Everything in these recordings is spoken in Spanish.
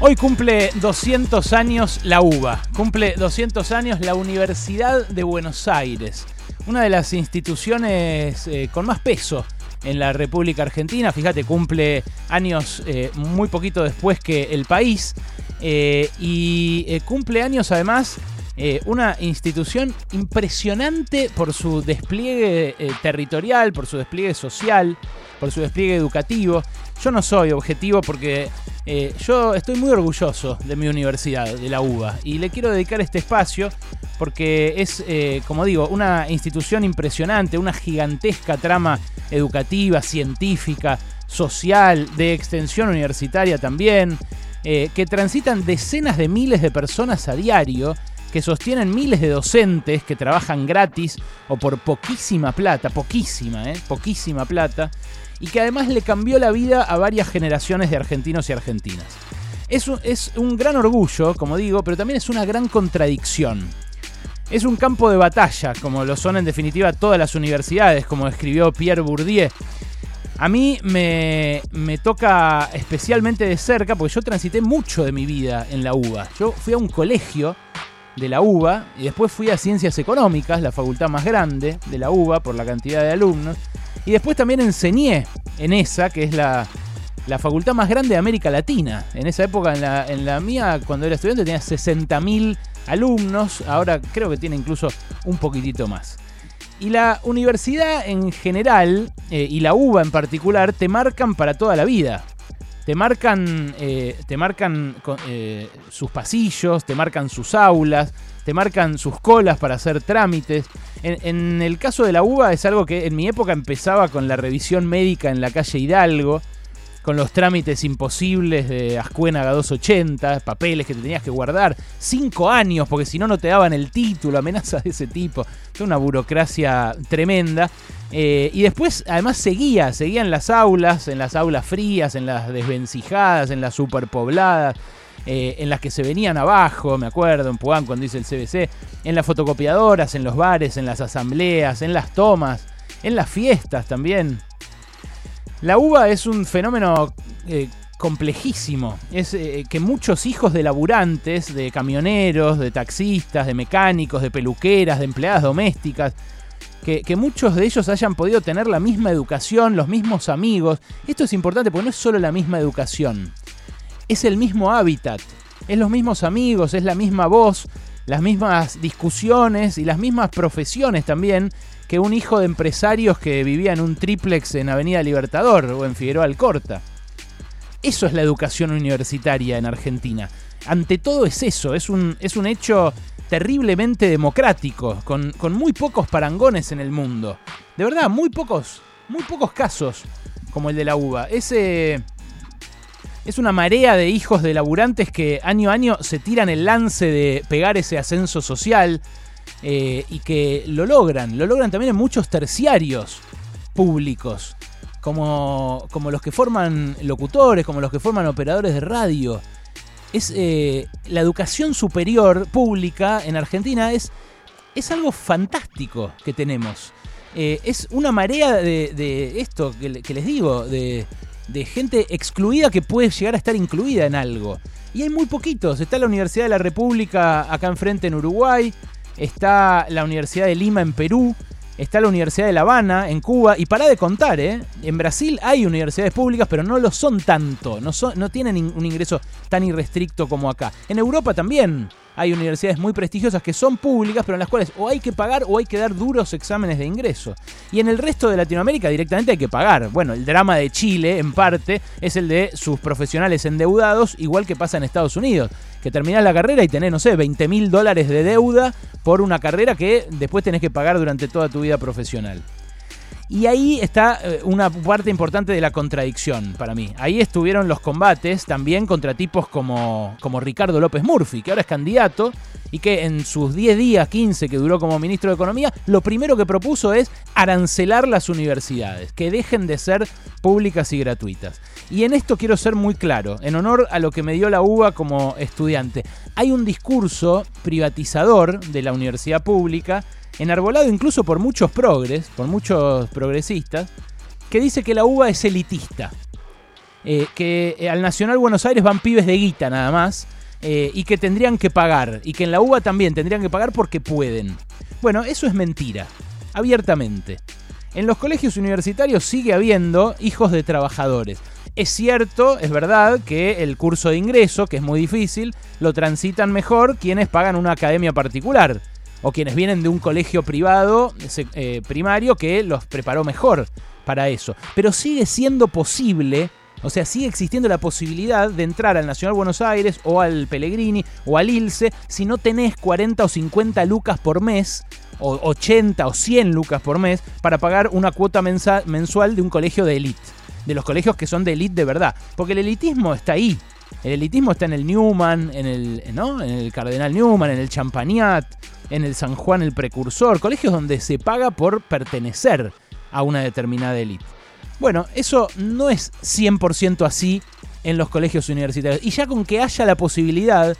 Hoy cumple 200 años la UBA, cumple 200 años la Universidad de Buenos Aires, una de las instituciones eh, con más peso en la República Argentina. Fíjate, cumple años eh, muy poquito después que el país. Eh, y cumple años además una institución impresionante por su despliegue territorial, por su despliegue social, por su despliegue educativo. Yo no soy objetivo porque eh, yo estoy muy orgulloso de mi universidad, de la UBA, y le quiero dedicar este espacio porque es, eh, como digo, una institución impresionante, una gigantesca trama educativa, científica, social, de extensión universitaria también, eh, que transitan decenas de miles de personas a diario, que sostienen miles de docentes que trabajan gratis o por poquísima plata, poquísima, ¿eh? poquísima plata, y que además le cambió la vida a varias generaciones de argentinos y argentinas. Es un, es un gran orgullo, como digo, pero también es una gran contradicción. Es un campo de batalla, como lo son en definitiva todas las universidades, como escribió Pierre Bourdieu. A mí me, me, toca especialmente de cerca porque yo transité mucho de mi vida en la UBA. Yo fui a un colegio de la UBA y después fui a Ciencias Económicas, la facultad más grande de la UBA por la cantidad de alumnos. Y después también enseñé en esa, que es la, facultad más grande de América Latina. En esa época, en la, en la mía, cuando era estudiante, tenía 60.000 alumnos. Ahora creo que tiene incluso un poquitito más. Y la universidad en general, eh, y la UBA en particular, te marcan para toda la vida. Te marcan, eh, te marcan eh, sus pasillos, te marcan sus aulas, te marcan sus colas para hacer trámites. En, el caso de la uva es algo que en mi época empezaba con la revisión médica en la calle Hidalgo, con los trámites imposibles de Ascuénaga 280, papeles que te tenías que guardar, cinco años, porque si no, no te daban el título, amenazas de ese tipo. Fue una burocracia tremenda. Eh, y después, además, seguía, seguía en las aulas, en las aulas frías, en las desvencijadas, en las superpobladas. Eh, en las que se venían abajo, me acuerdo, en Puan cuando dice el CBC, en las fotocopiadoras, en los bares, en las asambleas, en las tomas, en las fiestas también. La uva es un fenómeno eh, complejísimo. Es eh, que muchos hijos de laburantes, de camioneros, de taxistas, de mecánicos, de peluqueras, de empleadas domésticas, que, que, muchos de ellos hayan podido tener la misma educación, los mismos amigos. Esto es importante porque no es solo la misma educación es el mismo hábitat, es los mismos amigos, es la misma voz, las mismas discusiones y las mismas profesiones también que un hijo de empresarios que vivía en un triplex en Avenida Libertador o en Figueroa Alcorta. Eso es la educación universitaria en Argentina. Ante todo es eso, es un, es un hecho terriblemente democrático, con, con muy pocos parangones en el mundo. De verdad, muy pocos, muy pocos casos como el de la uva. Ese es una marea de hijos de laburantes que año a año se tiran el lance de pegar ese ascenso social eh, y que lo logran. Lo logran también en muchos terciarios públicos, como, como los que forman locutores, como los que forman operadores de radio. Es, eh, la educación superior pública en Argentina es, es algo fantástico que tenemos. Eh, es una marea de, esto que les digo, de, de gente excluida que puede llegar a estar incluida en algo. Y hay muy poquitos. Está la Universidad de la República acá enfrente en Uruguay, está la Universidad de Lima en Perú, está la Universidad de La Habana en Cuba, y para de contar, ¿eh? En Brasil hay universidades públicas, pero no lo son tanto, no, son, no tienen un ingreso tan irrestricto como acá. En Europa también hay universidades muy prestigiosas que son públicas, pero en las cuales o hay que pagar o hay que dar duros exámenes de ingreso. Y en el resto de Latinoamérica directamente hay que pagar. Bueno, el drama de Chile, en parte, es el de sus profesionales endeudados, igual que pasa en Estados Unidos. Que terminás la carrera y tenés, no sé, 20 mil dólares de deuda por una carrera que después tenés que pagar durante toda tu vida profesional. Y ahí está eh, una parte importante de la contradicción para mí. Ahí estuvieron los combates también contra tipos como, como Ricardo López Murphy, que ahora es candidato y que en sus 10 días, 15 que duró como ministro de Economía, lo primero que propuso es arancelar las universidades, que dejen de ser públicas y gratuitas. Y en esto quiero ser muy claro, en honor a lo que me dio la UBA como estudiante. Hay un discurso privatizador de la universidad pública enarbolado incluso por muchos progres, por muchos progresistas, que dice que la uva es elitista. eh, que eh, al Nacional Buenos Aires van pibes de guita nada más, y que tendrían que pagar, y que en la UBA también tendrían que pagar porque pueden. Bueno, eso es mentira, abiertamente. En los colegios universitarios sigue habiendo hijos de trabajadores. Es cierto, es verdad, que el curso de ingreso, que es muy difícil, lo transitan mejor quienes pagan una academia particular o quienes vienen de un colegio privado eh, primario que los preparó mejor para eso. Pero sigue siendo posible, o sea, sigue existiendo la posibilidad de entrar al Nacional Buenos Aires o al Pellegrini o al ILSE si no tenés 40 o 50 lucas por mes o 80 o 100 lucas por mes para pagar una cuota mensual de un colegio de élite. De los colegios que son de élite de verdad. Porque el elitismo está ahí. El elitismo está en el Newman, en el, ¿no? en el Cardenal Newman, en el Champagnat, en el San Juan el Precursor, colegios donde se paga por pertenecer a una determinada élite. Bueno, eso no es 100% así en los colegios universitarios. Y ya con que haya la posibilidad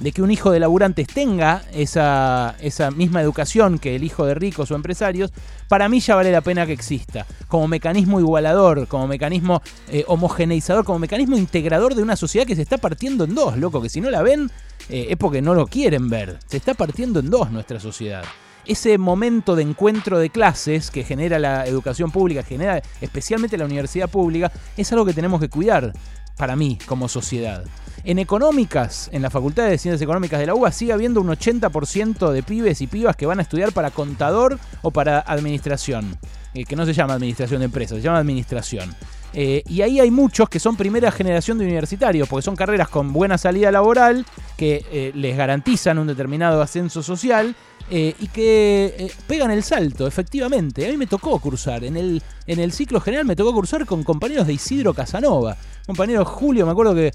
de que un hijo de laburantes tenga esa, esa misma educación que el hijo de ricos o empresarios, para mí ya vale la pena que exista, como mecanismo igualador, como mecanismo eh, homogeneizador, como mecanismo integrador de una sociedad que se está partiendo en dos, loco, que si no la ven eh, es porque no lo quieren ver, se está partiendo en dos nuestra sociedad ese momento de encuentro de clases que genera la educación pública, genera especialmente la universidad pública, es algo que tenemos que cuidar para mí como sociedad. En económicas, en la Facultad de Ciencias Económicas de la UBA, sigue habiendo un 80% de pibes y pibas que van a estudiar para contador o para administración. Eh, que no se llama administración de empresas, se llama administración. Eh, y ahí hay muchos que son primera generación de universitarios, porque son carreras con buena salida laboral, que eh, les garantizan un determinado ascenso social eh, y que pegan el salto, efectivamente. A mí me tocó cursar, en el, en el ciclo general me tocó cursar con compañeros de Isidro Casanova. Compañero Julio, me acuerdo que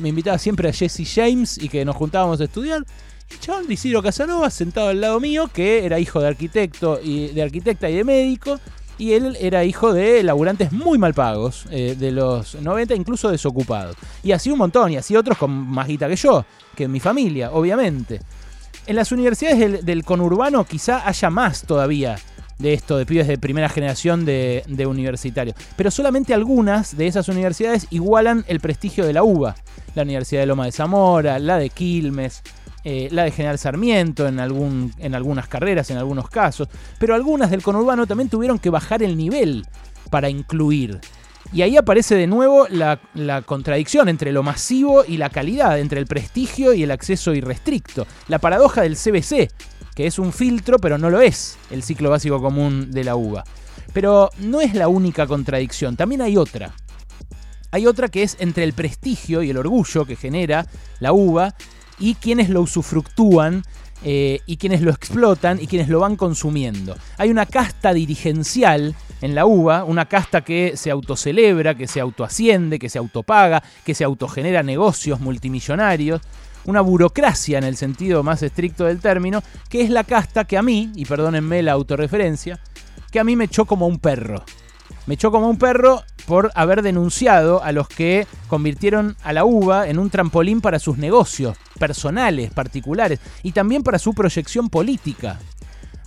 me invitaba siempre a Jesse James y que nos juntábamos a estudiar. Y chabón de Isidro Casanova, sentado al lado mío, que era hijo de arquitecto y de arquitecta y de médico y él era hijo de laburantes muy mal pagos eh, de los 90, incluso desocupados. Y así un montón, y así otros con más guita que yo, que mi familia, obviamente. En las universidades del, conurbano quizá haya más todavía de esto, de pibes de primera generación de, de, universitarios. Pero solamente algunas de esas universidades igualan el prestigio de la UBA. La Universidad de Loma de Zamora, la de Quilmes, eh, la de General Sarmiento en, algún, en algunas carreras, en algunos casos, pero algunas del conurbano también tuvieron que bajar el nivel para incluir. Y ahí aparece de nuevo la, la, contradicción entre lo masivo y la calidad, entre el prestigio y el acceso irrestricto. La paradoja del CBC, que es un filtro, pero no lo es el ciclo básico común de la uva. Pero no es la única contradicción, también hay otra. Hay otra que es entre el prestigio y el orgullo que genera la uva y quienes lo usufructúan eh, y quienes lo explotan y quienes lo van consumiendo. Hay una casta dirigencial en la UBA, una casta que se autocelebra, que se autoasciende, que se autopaga, que se autogenera negocios multimillonarios, una burocracia en el sentido más estricto del término, que es la casta que a mí, y perdónenme la autorreferencia, que a mí me echó como un perro. Me echó como un perro por haber denunciado a los que convirtieron a la uva en un trampolín para sus negocios personales, particulares, y también para su proyección política.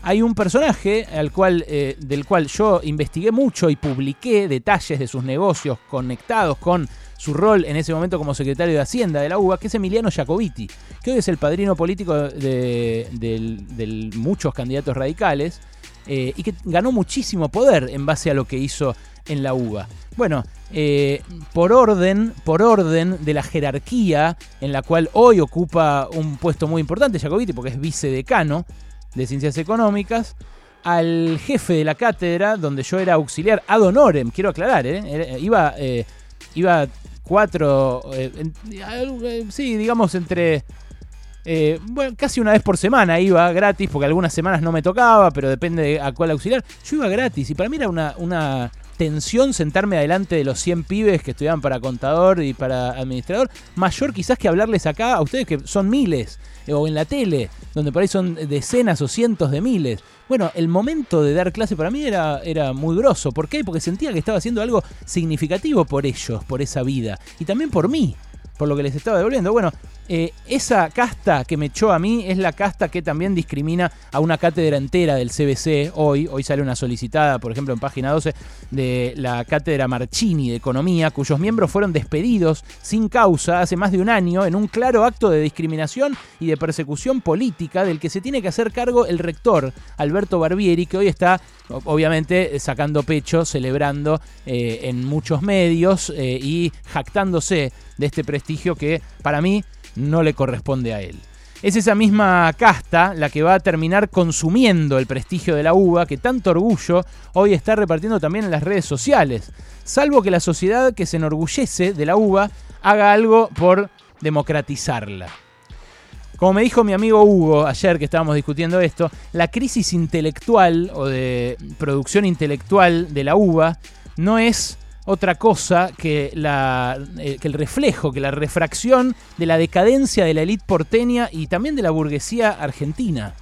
Hay un personaje al cual, eh, del cual yo investigué mucho y publiqué detalles de sus negocios conectados con su rol en ese momento como secretario de Hacienda de la UBA, que es Emiliano Jacobiti, que hoy es el padrino político de muchos candidatos radicales eh, y que ganó muchísimo poder en base a lo que hizo en la UBA. Bueno, eh, por orden, por orden de la jerarquía en la cual hoy ocupa un puesto muy importante Jacobiti, porque es vicedecano de Ciencias Económicas, al jefe de la cátedra, donde yo era auxiliar ad honorem, quiero aclarar, ¿eh? iba, iba cuatro, sí, digamos entre eh, bueno, casi una vez por semana iba gratis, porque algunas semanas no me tocaba, pero depende de a cuál auxiliar. Yo iba gratis y para mí era una, una tensión sentarme adelante de los 100 pibes que estudiaban para contador y para administrador, mayor quizás que hablarles acá a ustedes que son miles, eh, o en la tele, donde por ahí son decenas o cientos de miles. Bueno, el momento de dar clase para mí era, era muy grosso. ¿Por qué? Porque sentía que estaba haciendo algo significativo por ellos, por esa vida, y también por mí por lo que les estaba devolviendo. Bueno, Eh, esa casta que me echó a mí es la casta que también discrimina a una cátedra entera del CBC hoy. Hoy sale una solicitada, por ejemplo, en página 12, de la cátedra Marchini de Economía, cuyos miembros fueron despedidos sin causa hace más de un año en un claro acto de discriminación y de persecución política del que se tiene que hacer cargo el rector Alberto Barbieri, que hoy está obviamente sacando pecho, celebrando eh, en muchos medios eh, y jactándose de este prestigio que para mí no le corresponde a él. Es esa misma casta la que va a terminar consumiendo el prestigio de la uva que tanto orgullo hoy está repartiendo también en las redes sociales, salvo que la sociedad que se enorgullece de la uva haga algo por democratizarla. Como me dijo mi amigo Hugo ayer que estábamos discutiendo esto, la crisis intelectual o de producción intelectual de la uva no es otra cosa eh, que el reflejo, que la refracción de la decadencia de la élite porteña y también de la burguesía argentina.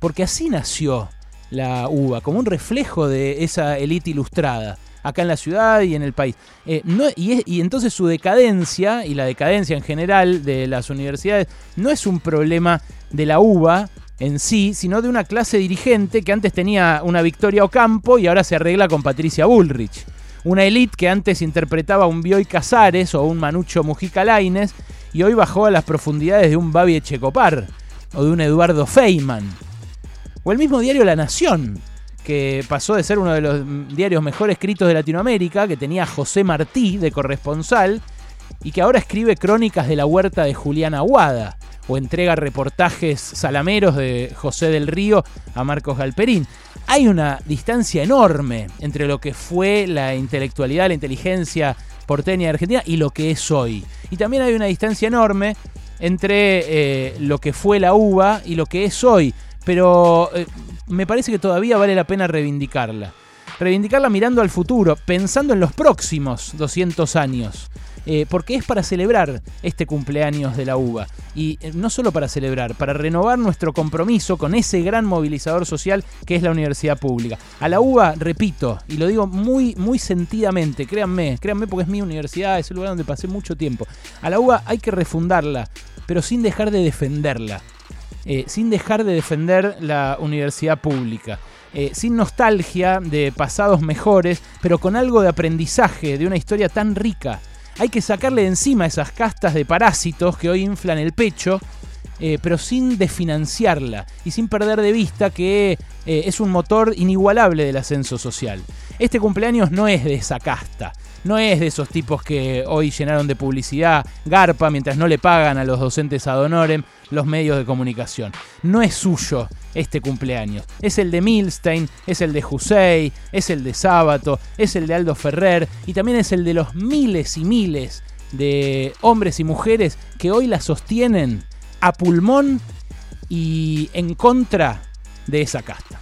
Porque así nació la uva, como un reflejo de esa élite ilustrada, acá en la ciudad y en el país. Eh, y, y entonces su decadencia, y la decadencia en general de las universidades, no es un problema de la uva, en sí, sino de una clase dirigente que antes tenía una Victoria Ocampo y ahora se arregla con Patricia Bullrich. Una élite que antes interpretaba un Bioy Casares o un Manucho Mujica Laines y hoy bajó a las profundidades de un Babi Echecopar o de un Eduardo Feynman. O el mismo diario La Nación, que pasó de ser uno de los diarios mejor escritos de Latinoamérica, que tenía a José Martí de corresponsal, y que ahora escribe crónicas de la huerta de Julián Aguada, o entrega reportajes salameros de José del Río a Marcos Galperín hay una distancia enorme entre lo que fue la intelectualidad, la inteligencia porteña de Argentina y lo que es hoy. Y también hay una distancia enorme entre eh, lo que fue la uva y lo que es hoy. Pero eh, me parece que todavía vale la pena reivindicarla. Reivindicarla mirando al futuro, pensando en los próximos 200 años. Eh, porque es para celebrar este cumpleaños de la uva. Y eh, no solo para celebrar, para renovar nuestro compromiso con ese gran movilizador social que es la universidad pública. A la uva, repito, y lo digo muy, muy sentidamente, créanme, créanme porque es mi universidad, es el lugar donde pasé mucho tiempo. A la uva hay que refundarla, pero sin dejar de defenderla. Eh, sin dejar de defender la universidad pública. sin nostalgia de pasados mejores, pero con algo de aprendizaje de una historia tan rica hay que sacarle de encima esas castas de parásitos que hoy inflan el pecho, eh, pero sin desfinanciarla y sin perder de vista que eh, es un motor inigualable del ascenso social. Este cumpleaños no es de esa casta, no es de esos tipos que hoy llenaron de publicidad garpa mientras no le pagan a los docentes ad honorem los medios de comunicación. No es suyo este cumpleaños. Es el de Milstein, es el de Jusey, es el de Sábato, es el de Aldo Ferrer y también es el de los miles y miles de hombres y mujeres que hoy la sostienen a pulmón y en contra de esa casta.